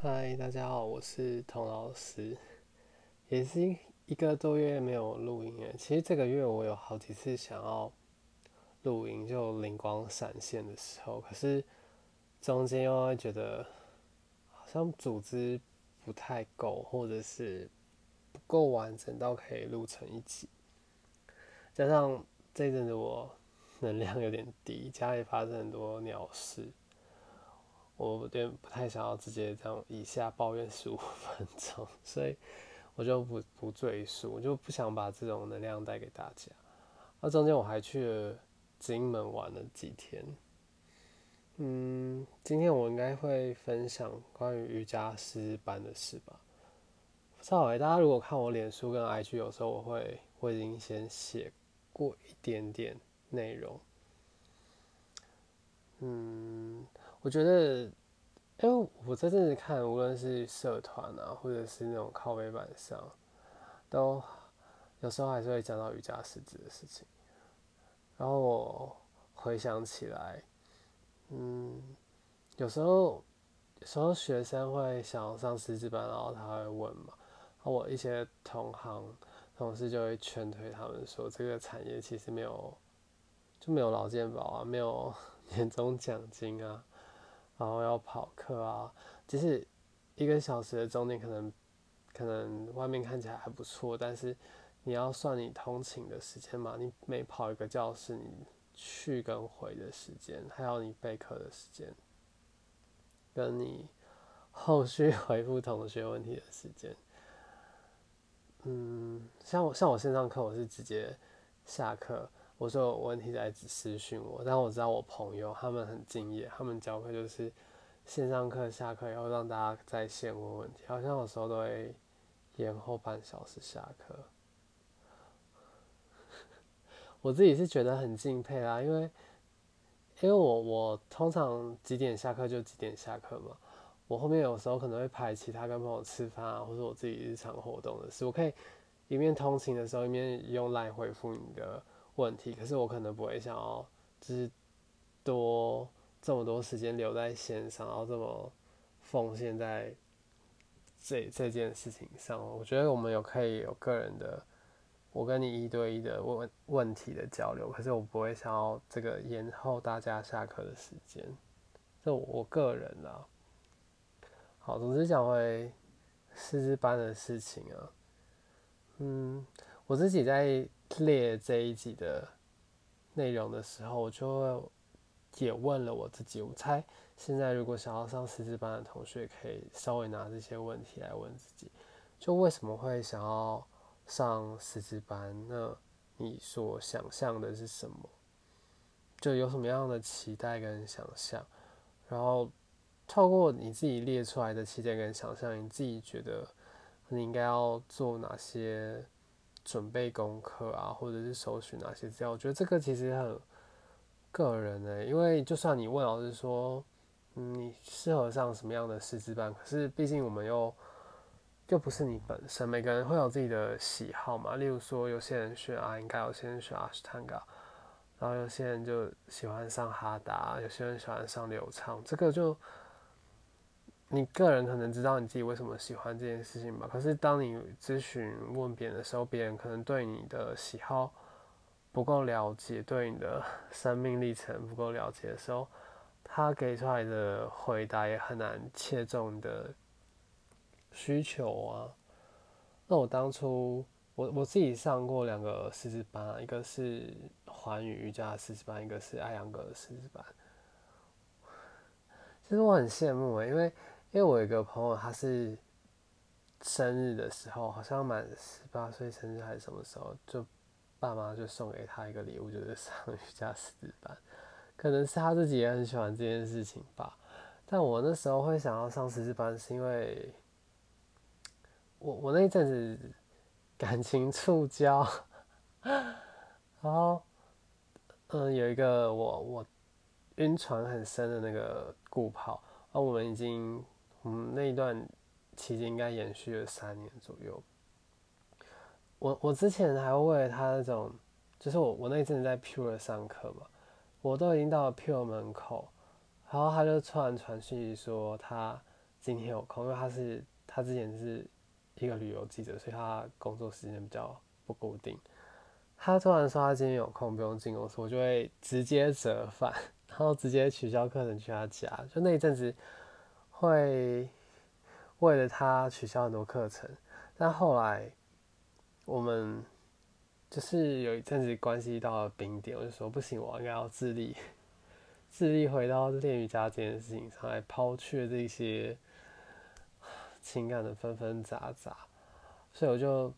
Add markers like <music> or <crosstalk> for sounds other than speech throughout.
嗨，大家好，我是童老师，也是一个多月没有录音了。其实这个月我有好几次想要录音，就灵光闪现的时候，可是中间又会觉得好像组织不太够，或者是不够完整到可以录成一集。加上这阵子我能量有点低，家里发生很多鸟事。我有点不太想要直接这样以下抱怨十五分钟，所以我就不不赘述，我就不想把这种能量带给大家。那中间我还去了金门玩了几天。嗯，今天我应该会分享关于瑜伽师班的事吧。不知道哎，大家如果看我脸书跟 IG，有时候我会我已经先写过一点点内容。嗯。我觉得，因为我在这里看，无论是社团啊，或者是那种靠背板上，都有时候还是会讲到瑜伽师资的事情。然后我回想起来，嗯，有时候有时候学生会想要上师资班，然后他会问嘛，然后我一些同行同事就会劝退他们说，这个产业其实没有就没有劳健保啊，没有 <laughs> 年终奖金啊。然后要跑课啊，就是一个小时的钟点，可能可能外面看起来还不错，但是你要算你通勤的时间嘛，你每跑一个教室，你去跟回的时间，还有你备课的时间，跟你后续回复同学问题的时间，嗯，像我像我线上课，我是直接下课。我说有问题再私讯我，但我知道我朋友他们很敬业，他们教课就是线上课下课以后让大家在线问问题，好像有时候都会延后半小时下课。<laughs> 我自己是觉得很敬佩啦，因为因为我我通常几点下课就几点下课嘛，我后面有时候可能会排其他跟朋友吃饭啊，或者我自己日常活动的事，我可以一面通勤的时候一面用来回复你的。问题，可是我可能不会想要，就是多这么多时间留在线上，然后这么奉献在这这件事情上。我觉得我们有可以有个人的，我跟你一对一的问问题的交流，可是我不会想要这个延后大家下课的时间。这我个人啊，好，总之讲回师资班的事情啊，嗯，我自己在。列这一集的内容的时候，我就也问了我自己。我猜现在如果想要上师资班的同学，可以稍微拿这些问题来问自己：就为什么会想要上师资班？那你所想象的是什么？就有什么样的期待跟想象？然后透过你自己列出来的期待跟想象，你自己觉得你应该要做哪些？准备功课啊，或者是搜寻哪些资料，我觉得这个其实很个人的，因为就算你问老师说，你适合上什么样的师资班，可是毕竟我们又又不是你本身，每个人会有自己的喜好嘛。例如说，有些人选阿应该，有些人选阿斯坦嘎，然后有些人就喜欢上哈达，有些人喜欢上流畅，这个就。你个人可能知道你自己为什么喜欢这件事情吧，可是当你咨询问别人的时候，别人可能对你的喜好不够了解，对你的生命历程不够了解的时候，他给出来的回答也很难切中你的需求啊。那我当初我我自己上过两个师资班，一个是环宇瑜伽师资班，一个是艾扬格的师资班。其实我很羡慕诶，因为因为我有一个朋友，他是生日的时候，好像满十八岁生日还是什么时候，就爸妈就送给他一个礼物，就是上瑜伽师资班。可能是他自己也很喜欢这件事情吧。但我那时候会想要上师资班，是因为我我那一阵子感情触礁，然后嗯，有一个我我晕船很深的那个顾跑，而我们已经。嗯，那一段期间应该延续了三年左右。我我之前还为了他那种，就是我我那一阵子在 Pure 上课嘛，我都已经到了 Pure 门口，然后他就突然传讯息说他今天有空，因为他是他之前是一个旅游记者，所以他工作时间比较不固定。他突然说他今天有空不用进公司，我就会直接折返，然后直接取消课程去他家。就那一阵子会为了他取消很多课程，但后来我们就是有一阵子关系到了冰点，我就说不行，我应该要自立。自立回到练瑜伽这件事情上来，抛却这些情感的纷纷杂杂，所以我就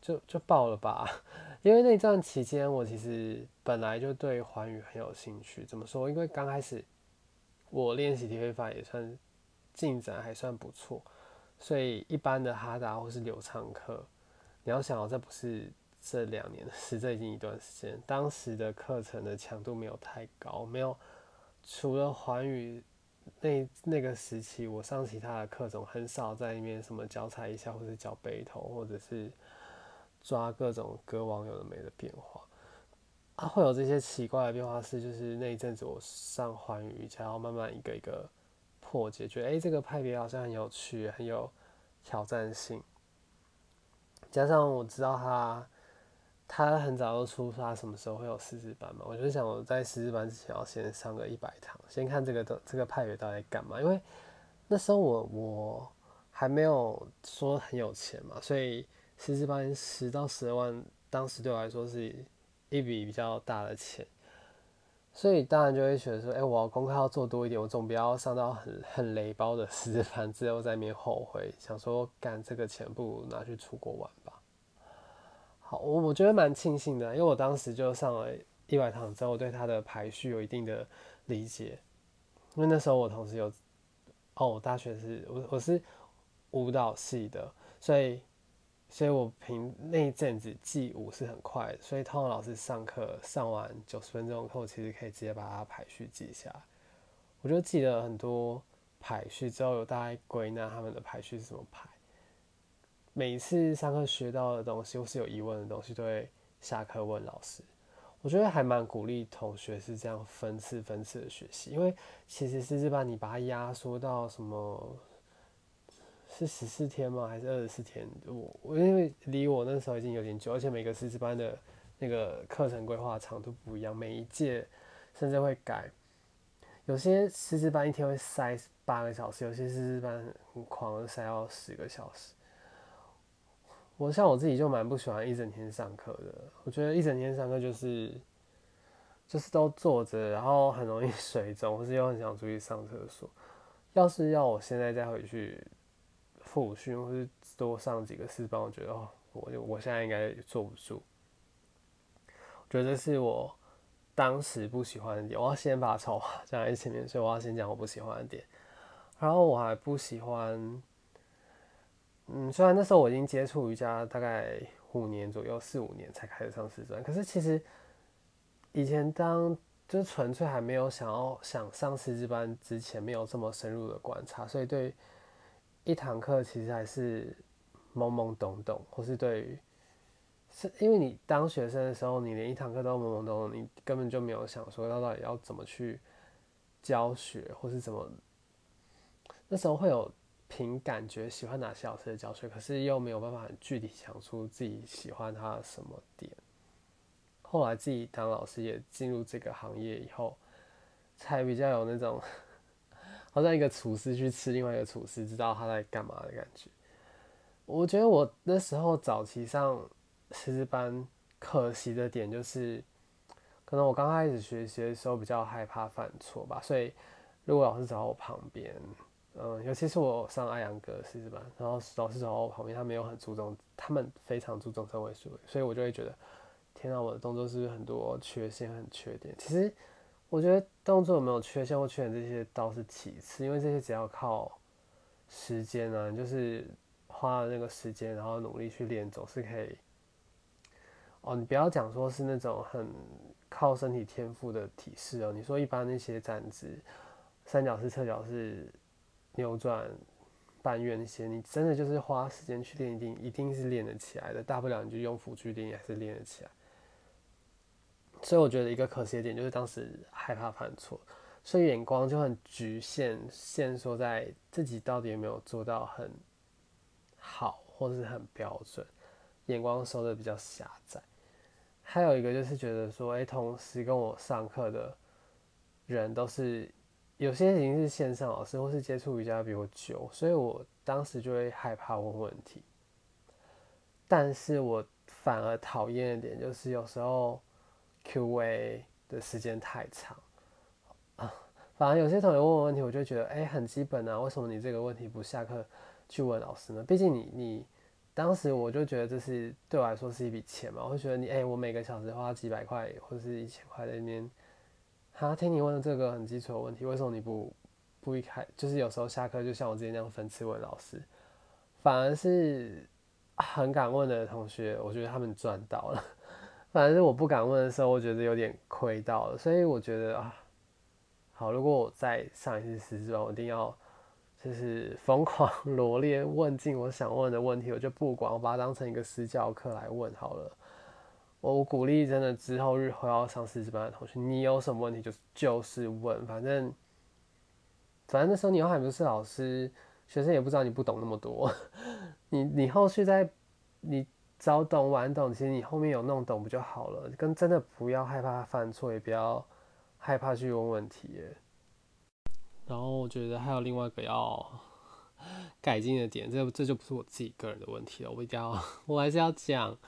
就就报了吧。<laughs> 因为那段期间，我其实本来就对环宇很有兴趣。怎么说？因为刚开始我练习体会法也算进展还算不错，所以一般的哈达或是流畅课，你要想，这不是这两年的事，<laughs> 这已经一段时间。当时的课程的强度没有太高，没有。除了环宇那那个时期，我上其他的课程很少在里面什么脚踩一下，或者脚背头，或者是抓各种歌王有的没的变化。啊，会有这些奇怪的变化是，就是那一阵子我上环宇才要慢慢一个一个破解，觉得哎，这个派别好像很有趣，很有挑战性。加上我知道他。他很早就出发，什么时候会有师资班嘛？我就想我在师资班之前要先上个一百堂，先看这个的这个派别到底干嘛。因为那时候我我还没有说很有钱嘛，所以师资班十到十二万，当时对我来说是一笔比较大的钱。所以当然就会觉得说，哎，我要功课要做多一点，我总不要上到很很雷包的私班，之后在面后悔，想说干这个钱不如拿去出国玩吧。好我我觉得蛮庆幸的，因为我当时就上了一百堂之后，我对它的排序有一定的理解。因为那时候我同时有，哦，我大学是我我是舞蹈系的，所以所以我凭那一阵子记舞是很快的，所以通常老师上课上完九十分钟课，我其实可以直接把它排序记下来。我就记得很多排序之后，有大概归纳他们的排序是怎么排。每次上课学到的东西或是有疑问的东西，都会下课问老师。我觉得还蛮鼓励同学是这样分次分次的学习，因为其实师资班你把它压缩到什么，是十四天吗？还是二十四天？我我因为离我那时候已经有点久，而且每个师资班的那个课程规划长度不一样，每一届甚至会改。有些师资班一天会塞八个小时，有些师资班很狂，塞到十个小时。我像我自己就蛮不喜欢一整天上课的，我觉得一整天上课就是就是都坐着，然后很容易 <laughs> 水肿，或是又很想出去上厕所。要是要我现在再回去复训，或是多上几个四班，我觉得哦，我我现在应该坐不住。我觉得这是我当时不喜欢的点，我要先把丑话讲在前面，所以我要先讲我不喜欢的点。然后我还不喜欢。嗯，虽然那时候我已经接触瑜伽大概五年左右，四五年才开始上师专，可是其实以前当就纯粹还没有想要想上师资班之前，没有这么深入的观察，所以对一堂课其实还是懵懵懂懂，或是对于是因为你当学生的时候，你连一堂课都懵懵懂懂，你根本就没有想说要到底要怎么去教学，或是怎么那时候会有。凭感觉喜欢哪些老师的教学，可是又没有办法很具体想出自己喜欢他的什么点。后来自己当老师也进入这个行业以后，才比较有那种好像一个厨师去吃另外一个厨师知道他在干嘛的感觉。我觉得我那时候早期上师资班，可惜的点就是，可能我刚开始学习的时候比较害怕犯错吧，所以如果老师找我旁边。嗯，尤其是我上艾扬格师资班，然后老师走我旁边，他们有很注重，他们非常注重身位数，所以我就会觉得，天啊，我的动作是不是很多缺陷、很缺点？其实我觉得动作有没有缺陷或缺点这些倒是其次，因为这些只要靠时间呢，就是花那个时间，然后努力去练，总是可以。哦，你不要讲说是那种很靠身体天赋的体式哦，你说一般那些站姿、三角式、侧角式。扭转、半月那些，你真的就是花时间去练，一定一定是练得起来的。大不了你就用辅助练，还是练得起来。所以我觉得一个可惜的点就是当时害怕犯错。所以眼光就很局限，限缩在自己到底有没有做到很好，或是很标准，眼光收的比较狭窄。还有一个就是觉得说，哎，同时跟我上课的人都是有些已经是线上老师，或是接触瑜伽比我久，所以我当时就会害怕问问题。但是我反而讨厌的点，就是有时候 Q&A 的时间太长啊。反而有些同学问我问题，我就觉得，哎，很基本啊，为什么你这个问题不下课去问老师呢？毕竟你你当时我就觉得这是对我来说是一笔钱嘛，我会觉得你，哎，我每个小时花几百块或者是一千块在那边，哈，听你问的这个很基础的问题，为什么你不不一开，就是有时候下课就像我之前那样分次问老师，反而是。很敢问的同学，我觉得他们赚到了。反正我不敢问的时候，我觉得有点亏到了。所以我觉得啊，好，如果我再上一次师资班，我一定要就是疯狂 <laughs> 罗列问尽我想问的问题，我就不管，我把它当成一个私教课来问好了。我鼓励真的之后日后要上师资班的同学，你有什么问题就就是问，反正反正那时候你又还不是老师。学生也不知道你不懂那么多，<laughs> 你你后续再你早懂晚懂，其实你后面有弄懂不就好了？跟真的不要害怕犯错，也不要害怕去问问题。然后我觉得还有另外一个要 <laughs> 改进的点，这这就不是我自己个人的问题了，我一定要我还是要讲，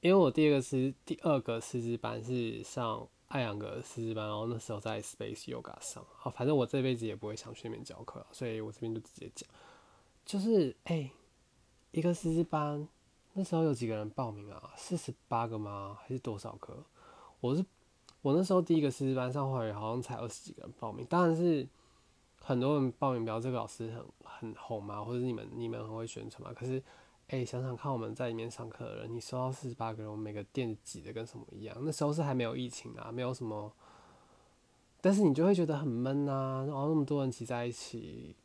因为我第二个是第二个师资班是上。爱养个师资班，然后那时候在 Space Yoga 上，好，反正我这辈子也不会想去那边教课，所以我这边就直接讲，就是哎，一个师资班那时候有几个人报名啊？四十八个吗？还是多少个？我是我那时候第一个师资班上会好像才二十几个人报名，当然是很多人报名，比如这个老师很很红嘛，或者你们你们很会宣传嘛，可是。哎，想想看，我们在里面上课的人，你收到四十八个人，我每个店挤的跟什么一样？那时候是还没有疫情啊，没有什么，但是你就会觉得很闷啊，然后那么多人挤在一起，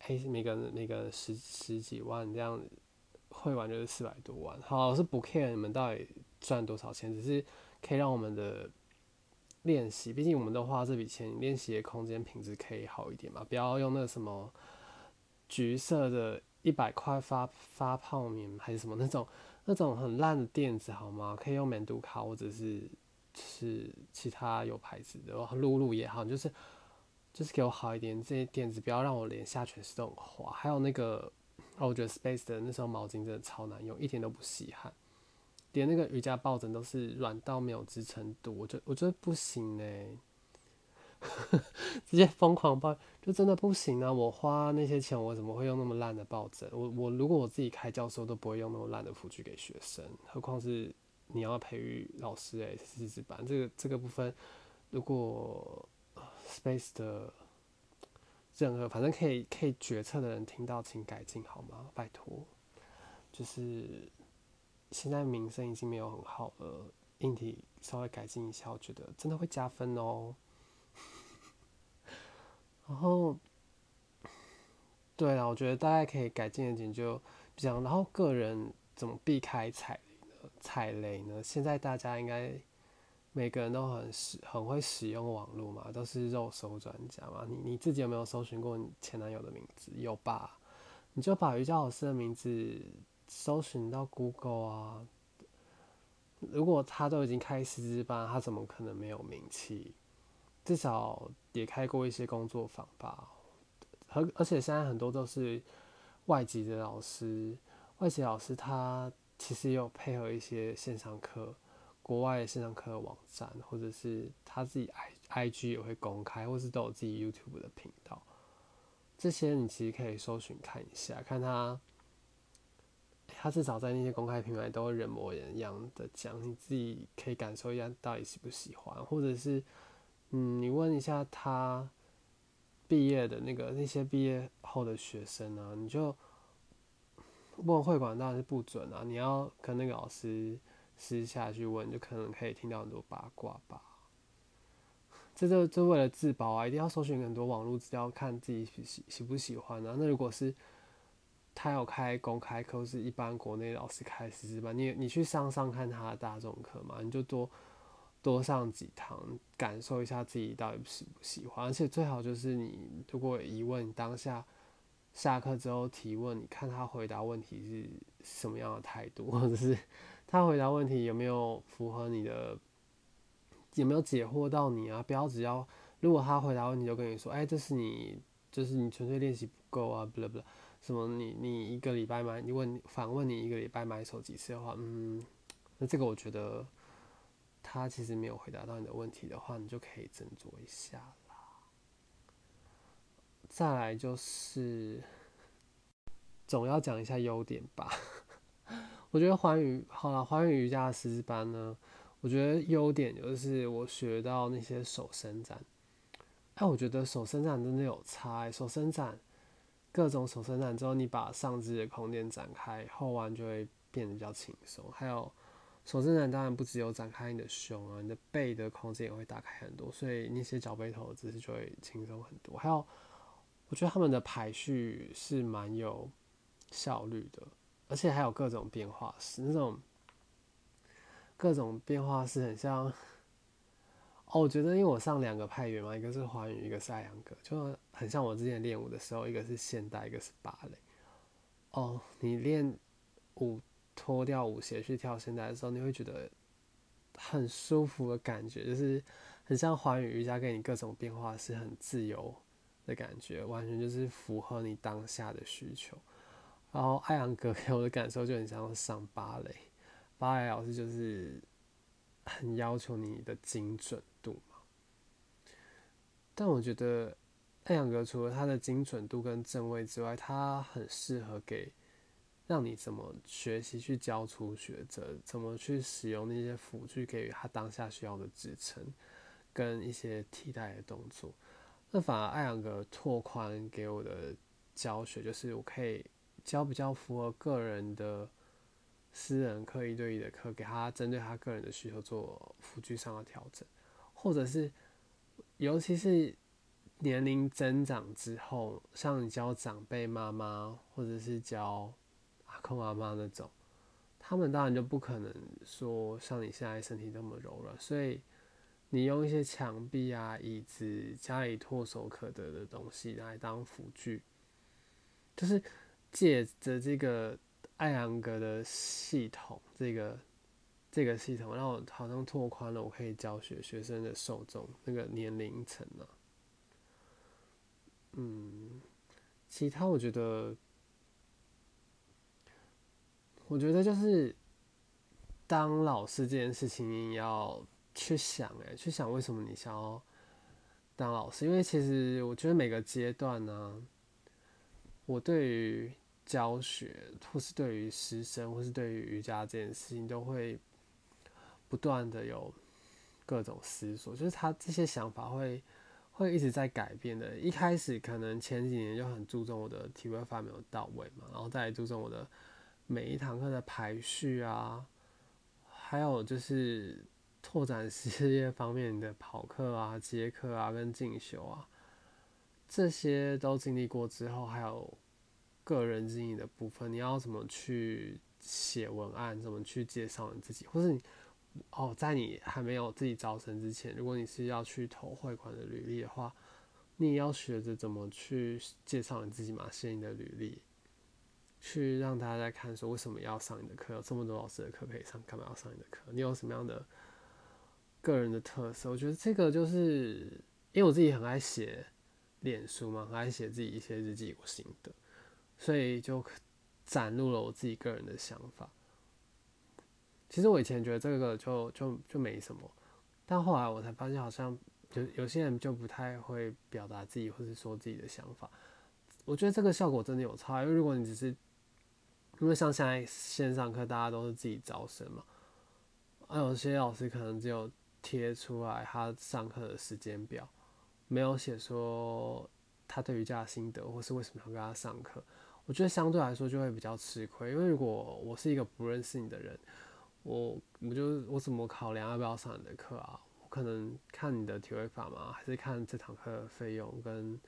哎，每个人每个人十十几万这样，会玩就是四百多万。好，是不 care 你们到底赚多少钱，只是可以让我们的练习，毕竟我们都花这笔钱，练习的空间品质可以好一点嘛，不要用那个什么橘色的。一百块发发泡棉还是什么那种那种很烂的垫子好吗？可以用美杜卡或者是是其他有牌子的，露露也好，就是就是给我好一点这些垫子，不要让我连下全是都很滑。还有那个，哦，我觉得 Space 的那时候毛巾真的超难用，一点都不吸汗，连那个瑜伽抱枕都是软到没有支撑度，我觉我觉得不行呢。<laughs> 直接疯狂抱，就真的不行啊！我花那些钱，我怎么会用那么烂的抱枕？我我如果我自己开教授都不会用那么烂的辅具给学生，何况是你要培育老师诶，师资班这个这个部分，如果 Space 的任何反正可以可以决策的人听到，请改进好吗？拜托，就是现在名声已经没有很好了，硬体稍微改进一下，我觉得真的会加分哦。<laughs> 然后，对啊，我觉得大概可以改进的点就这样。然后个人怎么避开踩雷呢？踩雷呢？现在大家应该每个人都很使很会使用网络嘛，都是肉搜专家嘛。你你自己有没有搜寻过你前男友的名字？有吧？你就把瑜伽老师的名字搜寻到 Google 啊。如果他都已经开师资班，他怎么可能没有名气？至少也开过一些工作坊吧，而而且现在很多都是外籍的老师，外籍老师他其实也有配合一些线上课，国外的线上课网站，或者是他自己 i i g 也会公开，或是都有自己 YouTube 的频道，这些你其实可以搜寻看一下，看他，他至少在那些公开平台都会人模人样的讲，你自己可以感受一下到底喜不喜欢，或者是。嗯，你问一下他毕业的那个那些毕业后的学生啊，你就问会馆当然是不准啊，你要跟那个老师私下去问，就可能可以听到很多八卦吧。这就就为了自保啊，一定要搜寻很多网络资料，看自己喜喜不喜欢啊。那如果是他有开公开课，是一般国内老师开师资班，你你去上上看他的大众课嘛，你就多。多上几堂，感受一下自己到底喜不喜欢。而且最好就是你如果有疑问，当下下课之后提问，你看他回答问题是什么样的态度，或者是他回答问题有没有符合你的，有没有解惑到你啊？不要只要如果他回答问题就跟你说，哎，这是你就是你纯粹练习不够啊，不不，什么你你一个礼拜买，你问反问你一个礼拜买手几次的话，嗯，那这个我觉得。他其实没有回答到你的问题的话，你就可以斟酌一下啦。再来就是，总要讲一下优点吧。我觉得环宇好了，环宇瑜伽的师资班呢，我觉得优点就是我学到那些手伸展。哎，我觉得手伸展真的有差。手伸展，各种手伸展之后，你把上肢的空间展开，后弯就会变得比较轻松。还有。手伸展当然不只有展开你的胸啊，你的背的空间也会打开很多，所以那些脚背头的姿势就会轻松很多。还有，我觉得他们的排序是蛮有效率的，而且还有各种变化式，那种各种变化式很像。哦，我觉得因为我上两个派员嘛，一个是华语，一个是爱扬格，就很像我之前练舞的时候，一个是现代，一个是芭蕾。哦，你练舞。脱掉舞鞋去跳现代的时候，你会觉得很舒服的感觉，就是很像华语瑜伽给你各种变化，是很自由的感觉，完全就是符合你当下的需求。然后艾扬格给我的感受就很像上芭蕾，芭蕾老师就是很要求你的精准度嘛。但我觉得艾扬格除了它的精准度跟正位之外，它很适合给。让你怎么学习去教出学者，怎么去使用那些辅具给予他当下需要的支撑，跟一些替代的动作。那反而艾扬格拓宽给我的教学，就是我可以教比较符合个人的私人课一对一的课，给他针对他个人的需求做辅具上的调整，或者是尤其是年龄增长之后，像你教长辈妈妈，或者是教。空阿妈那种，他们当然就不可能说像你现在身体那么柔软，所以你用一些墙壁啊、椅子、家里唾手可得的东西来当辅具，就是借着这个艾扬格的系统，这个这个系统让我好像拓宽了我可以教学学生的受众那个年龄层啊。嗯，其他我觉得。我觉得就是当老师这件事情，你要去想，哎，去想为什么你想要当老师？因为其实我觉得每个阶段呢，我对于教学，或是对于师生，或是对于瑜伽这件事情，都会不断的有各种思索，就是他这些想法会会一直在改变的。一开始可能前几年就很注重我的体位法没有到位嘛，然后再注重我的。每一堂课的排序啊，还有就是拓展事业方面的跑课啊、接课啊、跟进修啊，这些都经历过之后，还有个人经营的部分，你要怎么去写文案，怎么去介绍你自己，或是你哦，在你还没有自己招生之前，如果你是要去投会馆的履历的话，你也要学着怎么去介绍你自己嘛，写你的履历。去让大家看，说为什么要上你的课？有这么多老师的课可以上，干嘛要上你的课？你有什么样的个人的特色？我觉得这个就是，因为我自己很爱写脸书嘛，很爱写自己一些日记我心得，所以就展露了我自己个人的想法。其实我以前觉得这个就就就没什么，但后来我才发现，好像有有些人就不太会表达自己，或是说自己的想法。我觉得这个效果真的有差，因为如果你只是因为像现在线上课，大家都是自己招生嘛，而有些老师可能只有贴出来他上课的时间表，没有写说他对瑜伽的心得，或是为什么要跟他上课。我觉得相对来说就会比较吃亏，因为如果我是一个不认识你的人，我我就我怎么考量要不要上你的课啊？我可能看你的体会法嘛，还是看这堂课的费用跟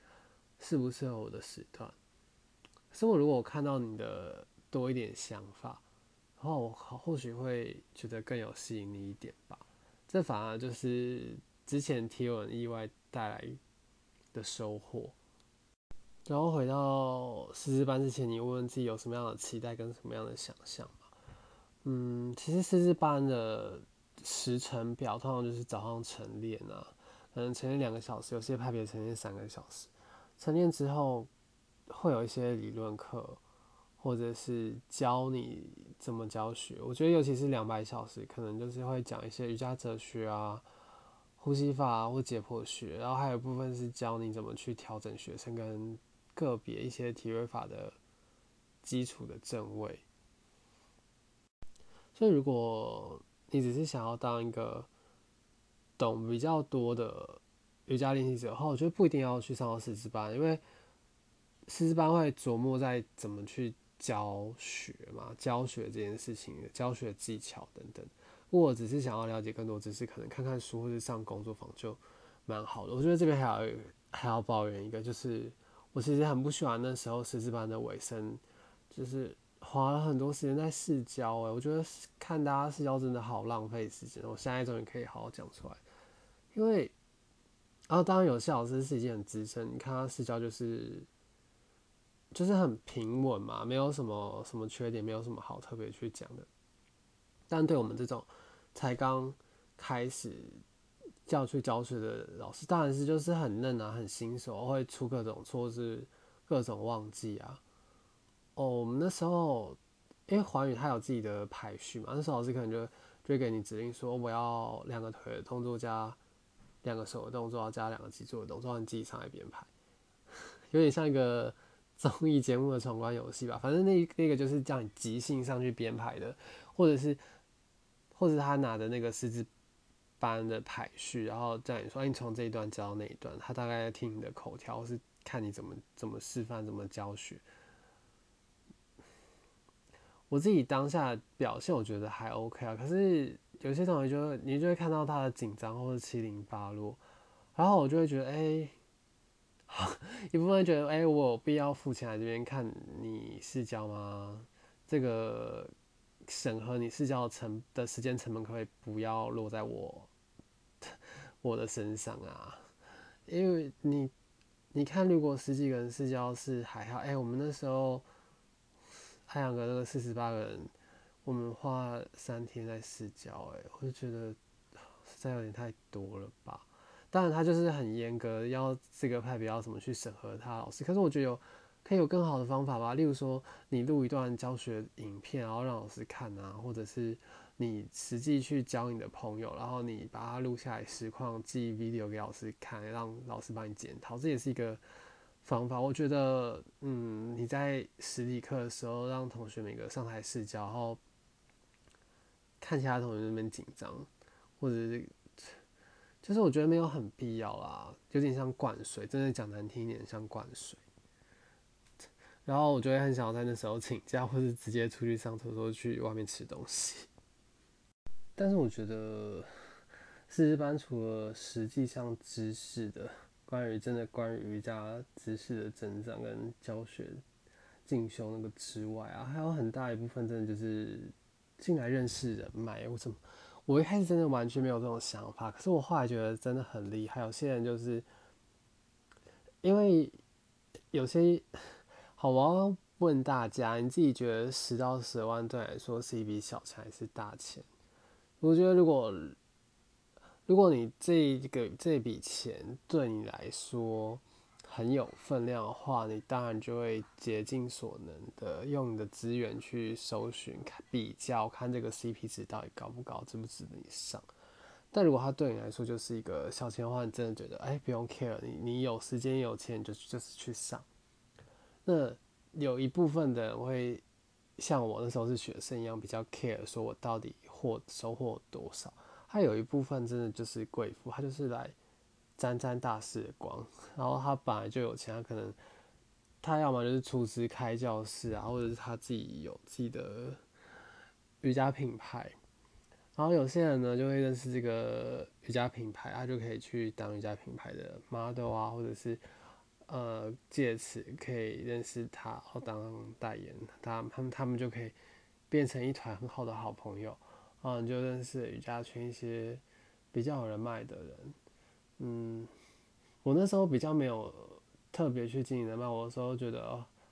适不适合我的时段？所以，我如果看到你的多一点想法，然后我或许会觉得更有吸引力一点吧。这反而就是之前提文意外带来的收获。然后回到师资班之前，你问问自己有什么样的期待跟什么样的想象嗯，其实师资班的时程表通常就是早上晨练啊，可能晨练两个小时，有些派别晨练三个小时。晨练之后会有一些理论课，或者是教你怎么教学。我觉得尤其是两百小时，可能就是会讲一些瑜伽哲学啊、呼吸法或解剖学，然后还有部分是教你怎么去调整学生跟个别一些体位法的基础的正位。所以，如果你只是想要当一个懂比较多的瑜伽练习者的话，我觉得不一定要去上到师资班，因为师资班会琢磨在怎么去教学嘛，教学这件事情、教学技巧等等。如果只是想要了解更多知识，可能看看书或者上工作坊就蛮好的。我觉得这边还要还要抱怨一个，就是我其实很不喜欢那时候师资班的尾声，就是。花了很多时间在试教，哎，我觉得看大家试教真的好浪费时间。我现在终于可以好好讲出来，因为，然后当然有些老师是已经很资深，你看他试教就是就是很平稳嘛，没有什么什么缺点，没有什么好特别去讲的。但对我们这种才刚开始教去教学的老师，当然是就是很嫩啊，很新手，会出各种错字，各种忘记啊。哦，我们那时候，因为华语它有自己的排序嘛，那时候老师可能就就给你指令说，我要两个腿的动作加两个手的动作，要加两个脊柱的动作，你自己上来编排，<laughs> 有点像一个综艺节目的闯关游戏吧。反正那那个就是叫你即兴上去编排的，或者是或者他拿的那个师资班的排序，然后叫你说，哎，你从这一段教到那一段，他大概听你的口条，是看你怎么怎么示范，怎么教学。我自己当下表现，我觉得还 OK 啊。可是有些同学就你就会看到他的紧张或者七零八落，然后我就会觉得，哎，<laughs> 一部分觉得，哎，我有必要付钱来这边看你试教吗？这个审核你试教成的时间成本，可不可以不要落在我我的身上啊？因为你你看，如果十几个人试教是还好，哎，我们那时候。太阳阁那个四十八个人，我们花三天在试教，哎，我就觉得实在有点太多了吧。当然，他就是很严格，要这个派别要怎么去审核他老师。可是我觉得有可以有更好的方法吧，例如说你录一段教学影片，然后让老师看啊，或者是你实际去教你的朋友，然后你把它录下来实况，寄 video 给老师看，让老师帮你检讨，这也是一个。方法，我觉得，嗯，你在实体课的时候，让同学每个上台试教，然后看其他同学那边紧张，或者是，就是我觉得没有很必要啦，有点像灌水，真的讲难听一点，像灌水。然后我就会很想要在那时候请假，或是直接出去上厕所，去外面吃东西。但是我觉得，四师班除了实际上知识的。关于真的关于瑜伽知识的增长跟教学进修那个之外啊，还有很大一部分真的就是进来认识人脉。为什么？我一开始真的完全没有这种想法，可是我后来觉得真的很厉害。有些人就是因为有些好，我要问大家，你自己觉得十到十万对来说是一笔小钱还是大钱？我觉得如果如果你这个这笔钱对你来说很有分量的话，你当然就会竭尽所能的用你的资源去搜寻、看比较，看这个 CP 值到底高不高，值不值得你上。但如果它对你来说就是一个小钱的话，你真的觉得哎不用 care，你你有时间有钱就就是去上。那有一部分的人会像我那时候是学生一样，比较 care，说我到底获收获多少。他有一部分真的就是贵妇，他就是来沾沾大师的光。然后他本来就有钱，他可能他要么就是出资开教室啊，或者是他自己有自己的瑜伽品牌。然后有些人呢就会认识这个瑜伽品牌，他就可以去当瑜伽品牌的 model 啊，或者是呃借此可以认识他，然后当代言，他他们他们就可以变成一团很好的好朋友。嗯，就认识瑜伽圈一些比较有人脉的人，嗯，我那时候比较没有特别去经营人脉，我有时候觉得，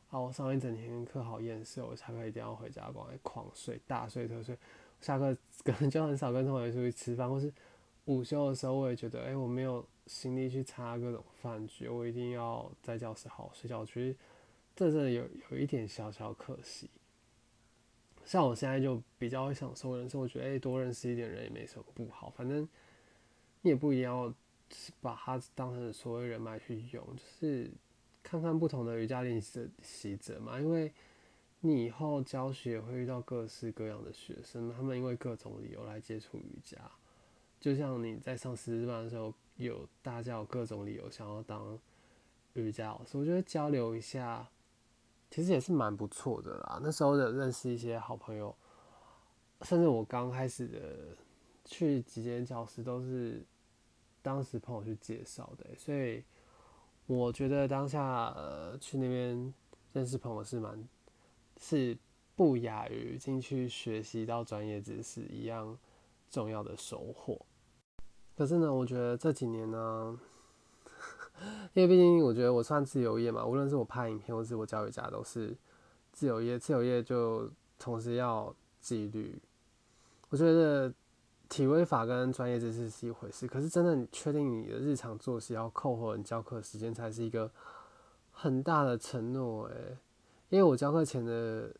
啊，我上一整天课好厌世，我下课一定要回家光狂睡，大睡特睡，下课可能就很少跟同学出去吃饭，或是午休的时候，我也觉得，哎，我没有心力去参加各种饭局，我一定要在教室好好睡觉，其实这真的有有一点小小可惜。像我现在就比较会享受人生，我觉得哎，多认识一点人也没什么不好。反正你也不一定要把它当成所谓人脉去用，就是看看不同的瑜伽练习者嘛。因为你以后教学会遇到各式各样的学生，他们因为各种理由来接触瑜伽。就像你在上师资班的时候，有大家有各种理由想要当瑜伽老师，我觉得交流一下。其实也是蛮不错的啦。那时候的认识一些好朋友，甚至我刚开始的去几间教室都是当时朋友去介绍的，所以我觉得当下呃去那边认识朋友是蛮是不亚于进去学习到专业知识一样重要的收获。可是呢，我觉得这几年呢。因为毕竟我觉得我算自由业嘛，无论是我拍影片或是我教瑜伽都是自由业。自由业就同时要纪律。我觉得体位法跟专业知识是一回事，可是真的你确定你的日常作息要扣合你教课时间，才是一个很大的承诺诶，因为我教课前的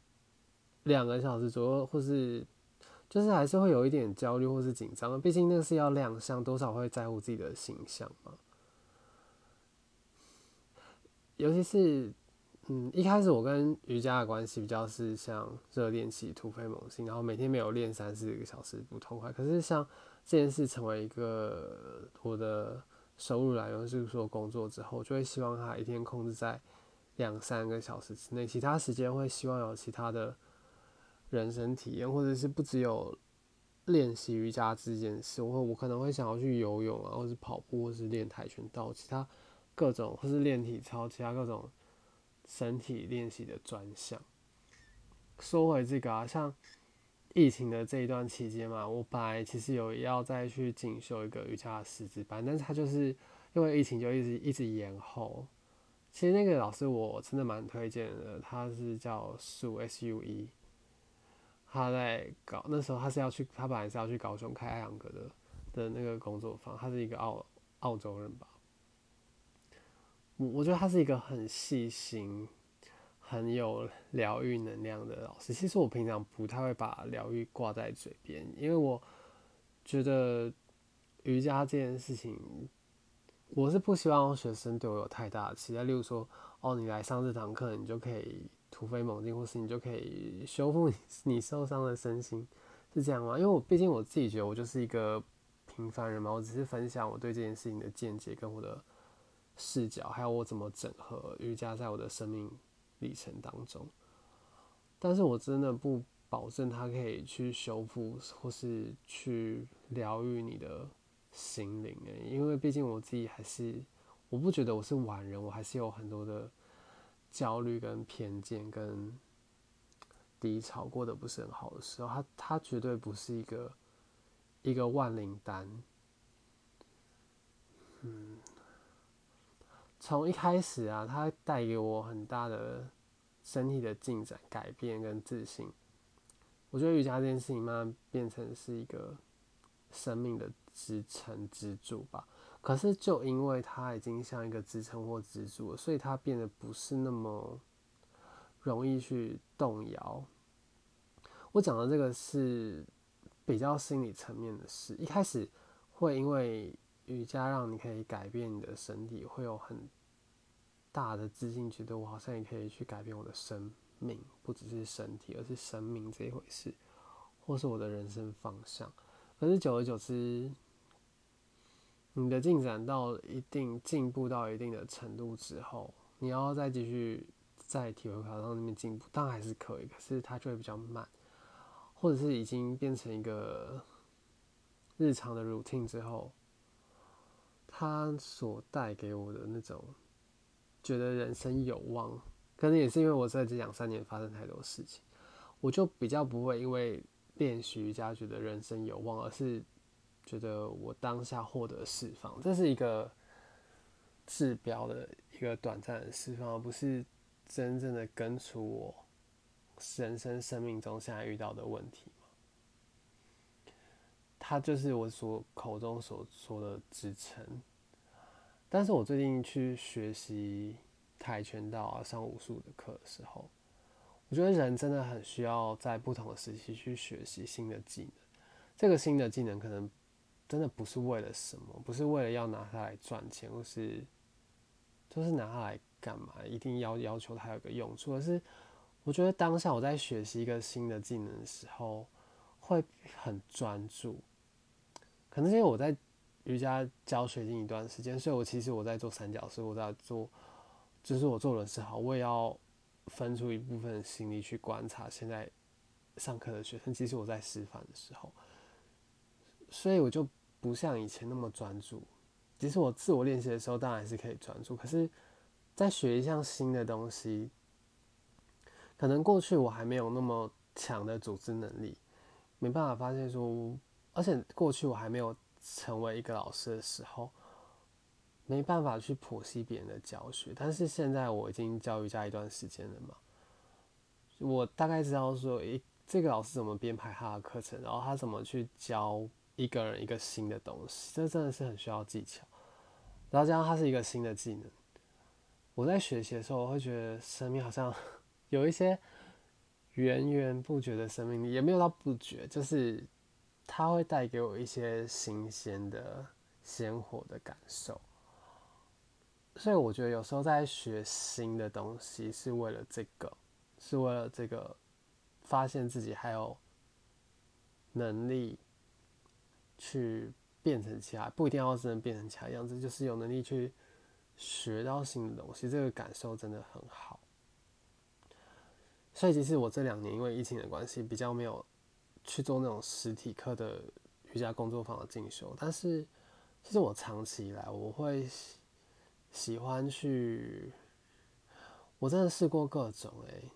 两个小时左右，或是就是还是会有一点焦虑或是紧张，毕竟那是要亮相，多少会在乎自己的形象嘛。尤其是，嗯，一开始我跟瑜伽的关系比较是像热恋期突飞猛进，然后每天没有练三四个小时不痛快。可是像这件事成为一个我的收入来源，就是说工作之后，就会希望它一天控制在两三个小时之内，其他时间会希望有其他的人生体验，或者是不只有练习瑜伽这件事，我我可能会想要去游泳啊，或是跑步，或是练跆拳道，其他。各种或是练体操，其他各种身体练习的专项。说回这个啊，像疫情的这一段期间嘛，我本来其实有要再去进修一个瑜伽的师资班，但是他就是因为疫情就一直一直延后。其实那个老师我真的蛮推荐的，他是叫素 S U E，他在搞那时候他是要去，他本来是要去高雄开爱扬格的的那个工作坊，他是一个澳澳洲人吧。我我觉得他是一个很细心、很有疗愈能量的老师。其实我平常不太会把疗愈挂在嘴边，因为我觉得瑜伽这件事情，我是不希望学生对我有太大的期待。例如说，哦，你来上这堂课，你就可以突飞猛进，或是你就可以修复你 <laughs> 你受伤的身心，是这样吗？因为我毕竟我自己觉得我就是一个平凡人嘛，我只是分享我对这件事情的见解跟我的。视角，还有我怎么整合瑜伽在我的生命历程当中，但是我真的不保证它可以去修复或是去疗愈你的心灵诶，因为毕竟我自己还是，我不觉得我是完人，我还是有很多的焦虑跟偏见跟低潮，过得不是很好的时候，它它绝对不是一个一个万灵丹，嗯。从一开始啊，它带给我很大的身体的进展、改变跟自信。我觉得瑜伽这件事情慢慢变成是一个生命的支撑支柱吧。可是就因为它已经像一个支撑或支柱，所以它变得不是那么容易去动摇。我讲的这个是比较心理层面的事。一开始会因为瑜伽让你可以改变你的身体，会有很大的自信，觉得我好像也可以去改变我的生命，不只是身体，而是生命这一回事，或是我的人生方向。可是久而久之，你的进展到一定进步到一定的程度之后，你要再继续在体会考上那边进步，当然还是可以，可是它就会比较慢，或者是已经变成一个日常的 routine 之后。他所带给我的那种觉得人生有望，可能也是因为我在这两三年发生太多事情，我就比较不会因为练习瑜伽觉得人生有望，而是觉得我当下获得释放，这是一个治标的一个短暂的释放，而不是真正的根除我人生生命中现在遇到的问题。它就是我所口中所说的支撑。但是我最近去学习跆拳道啊，上武术的课的时候，我觉得人真的很需要在不同的时期去学习新的技能。这个新的技能可能真的不是为了什么，不是为了要拿它来赚钱，或是就是拿它来干嘛？一定要要求它有个用处。而是我觉得当下我在学习一个新的技能的时候，会很专注。可能是因为我在。瑜伽教学已经一段时间，所以我其实我在做三角所以，我在做，就是我做轮式好，我也要分出一部分心力去观察现在上课的学生。其实我在示范的时候，所以我就不像以前那么专注。其实我自我练习的时候，当然还是可以专注，可是，在学一项新的东西，可能过去我还没有那么强的组织能力，没办法发现说，而且过去我还没有。成为一个老师的时候，没办法去剖析别人的教学。但是现在我已经教瑜伽一段时间了嘛，我大概知道说，诶，这个老师怎么编排他的课程，然后他怎么去教一个人一个新的东西，这真的是很需要技巧。然后加上它是一个新的技能，我在学习的时候，我会觉得生命好像 <laughs> 有一些源源不绝的生命力，也没有到不绝，就是。它会带给我一些新鲜的、鲜活的感受，所以我觉得有时候在学新的东西是为了这个，是为了这个发现自己还有能力去变成其他，不一定要真的变成其他样子，就是有能力去学到新的东西，这个感受真的很好。所以其实我这两年因为疫情的关系，比较没有。去做那种实体课的瑜伽工作坊的进修，但是其实我长期以来我会喜欢去，我真的试过各种诶，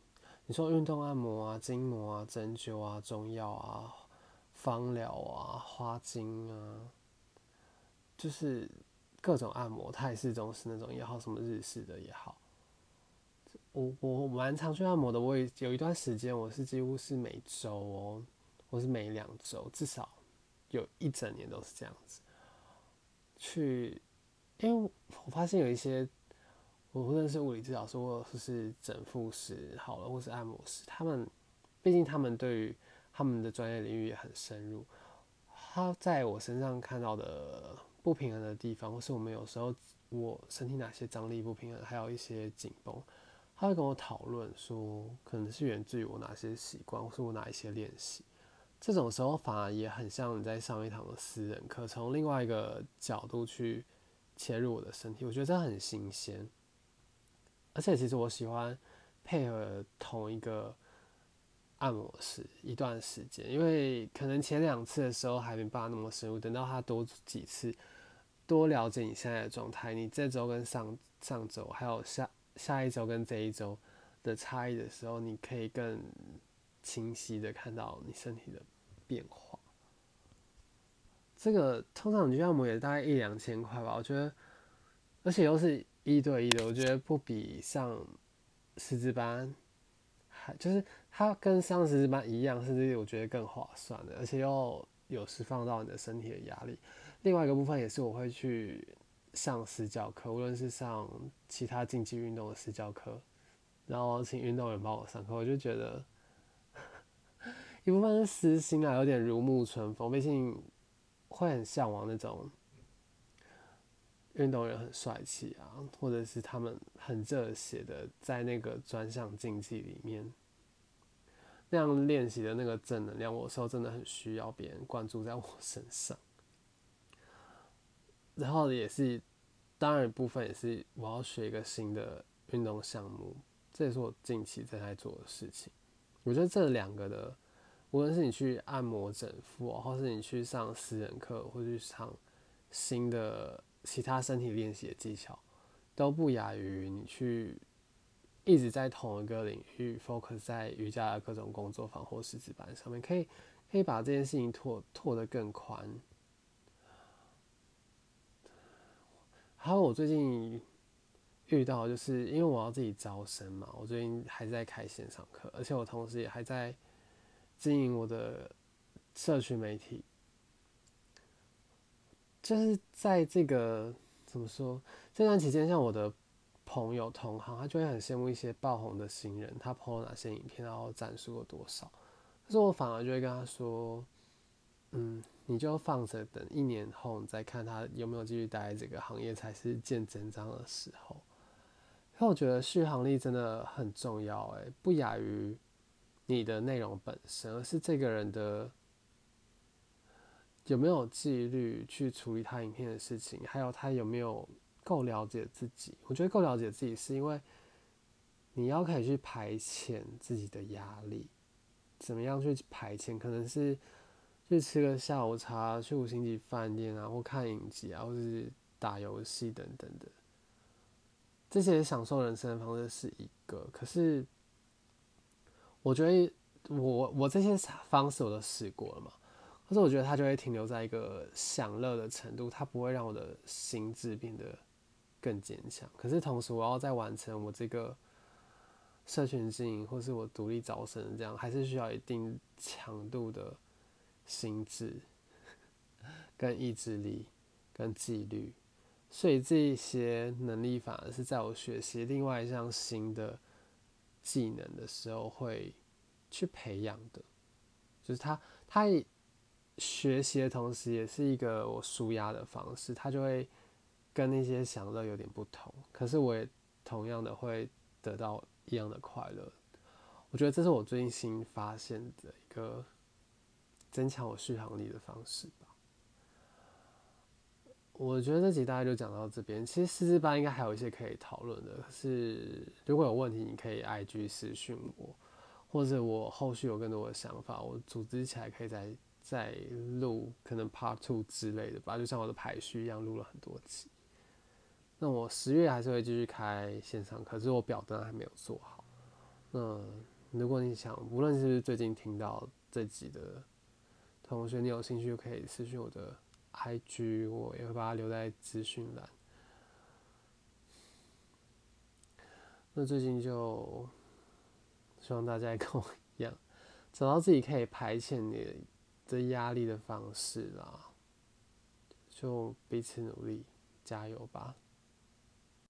你说运动按摩啊、筋膜啊、针灸啊、中药啊、芳疗啊、花精啊，就是各种按摩，泰式、中式那种也好，什么日式的也好，我我蛮常去按摩的，我也有一段时间我是几乎是每周哦。或是每两周，至少有一整年都是这样子去，因为我发现有一些，我无论是物理治疗师或者是整复师，好了，或是按摩师，他们毕竟他们对于他们的专业领域也很深入，他在我身上看到的不平衡的地方，或是我们有时候我身体哪些张力不平衡，还有一些紧绷，他会跟我讨论说，可能是源自于我哪些习惯，或是我哪一些练习。这种时候反而也很像你在上一堂的私人课，从另外一个角度去切入我的身体，我觉得这很新鲜。而且其实我喜欢配合同一个按摩师一段时间，因为可能前两次的时候还没办法那么深入，等到他多几次，多了解你现在的状态，你这周跟上上周还有下下一周跟这一周的差异的时候，你可以更清晰的看到你身体的。变化，这个通常你去按摩也大概一两千块吧，我觉得，而且又是一对一的，我觉得不比上师资班，还就是它跟上师资班一样，甚至我觉得更划算的，而且又有释放到你的身体的压力。另外一个部分也是我会去上私教课，无论是上其他竞技运动的私教课，然后请运动员帮我上课，我就觉得。一部分是私心啊，有点如沐春风，毕竟会很向往那种运动员很帅气啊，或者是他们很热血的在那个专项竞技里面那样练习的那个正能量，我时候真的很需要别人关注在我身上。然后也是，当然一部分也是我要学一个新的运动项目，这也是我近期正在做的事情。我觉得这两个的。无论是你去按摩整腹，或是你去上私人课，或去上新的其他身体练习的技巧，都不亚于你去一直在同一个领域 focus 在瑜伽的各种工作坊或是值班上面，可以可以把这件事情拓拓得更宽。还有我最近遇到，就是因为我要自己招生嘛，我最近还在开线上课，而且我同时也还在。经营我的社区媒体。就是在这个怎么说这段期间，像我的朋友同行，他就会很羡慕一些爆红的新人，他拍了哪些影片，然后赞数有多少。可是我反而就会跟他说，嗯，你就放着，等一年后再看他有没有继续待在这个行业，才是见真章的时候。因为我觉得续航力真的很重要，诶，不亚于你的内容本身，而是这个人的。有没有纪律去处理他影片的事情？还有他有没有够了解自己？我觉得够了解自己，是因为你要可以去排遣自己的压力。怎么样去排遣？可能是去吃个下午茶，去五星级饭店啊，或看影集啊，或是打游戏等等的。这些享受人生的方式是一个。可是，我觉得我我这些方式我都试过了嘛。可是我觉得它就会停留在一个享乐的程度，它不会让我的心智变得更坚强。可是同时，我要在完成我这个社群经营，或是我独立招生这样，还是需要一定强度的心智、跟意志力、跟纪律。所以这些能力反而是在我学习另外一项新的技能的时候会去培养的，就是他，他。学习的同时，也是一个我舒压的方式，他就会跟那些享乐有点不同。可是我也同样的会得到一样的快乐。我觉得这是我最近新发现的一个增强我续航力的方式。我觉得这集大概就讲到这边。其实四至八应该还有一些可以讨论的，可是如果有问题，你可以 IG 私讯我，或者我后续有更多的想法，我组织起来可以再再录可能 Part Two 之类的吧，就像我的排序一样，录了很多集。那我十月还是会继续开线上课，只是我表单还没有做好。那如果你想，无论是不是最近听到这集的同学，你有兴趣就可以私信我的 IG，我也会把它留在资讯栏。那最近就希望大家也跟我一样，找到自己可以排遣你。的压力的方式啦，就彼此努力，加油吧。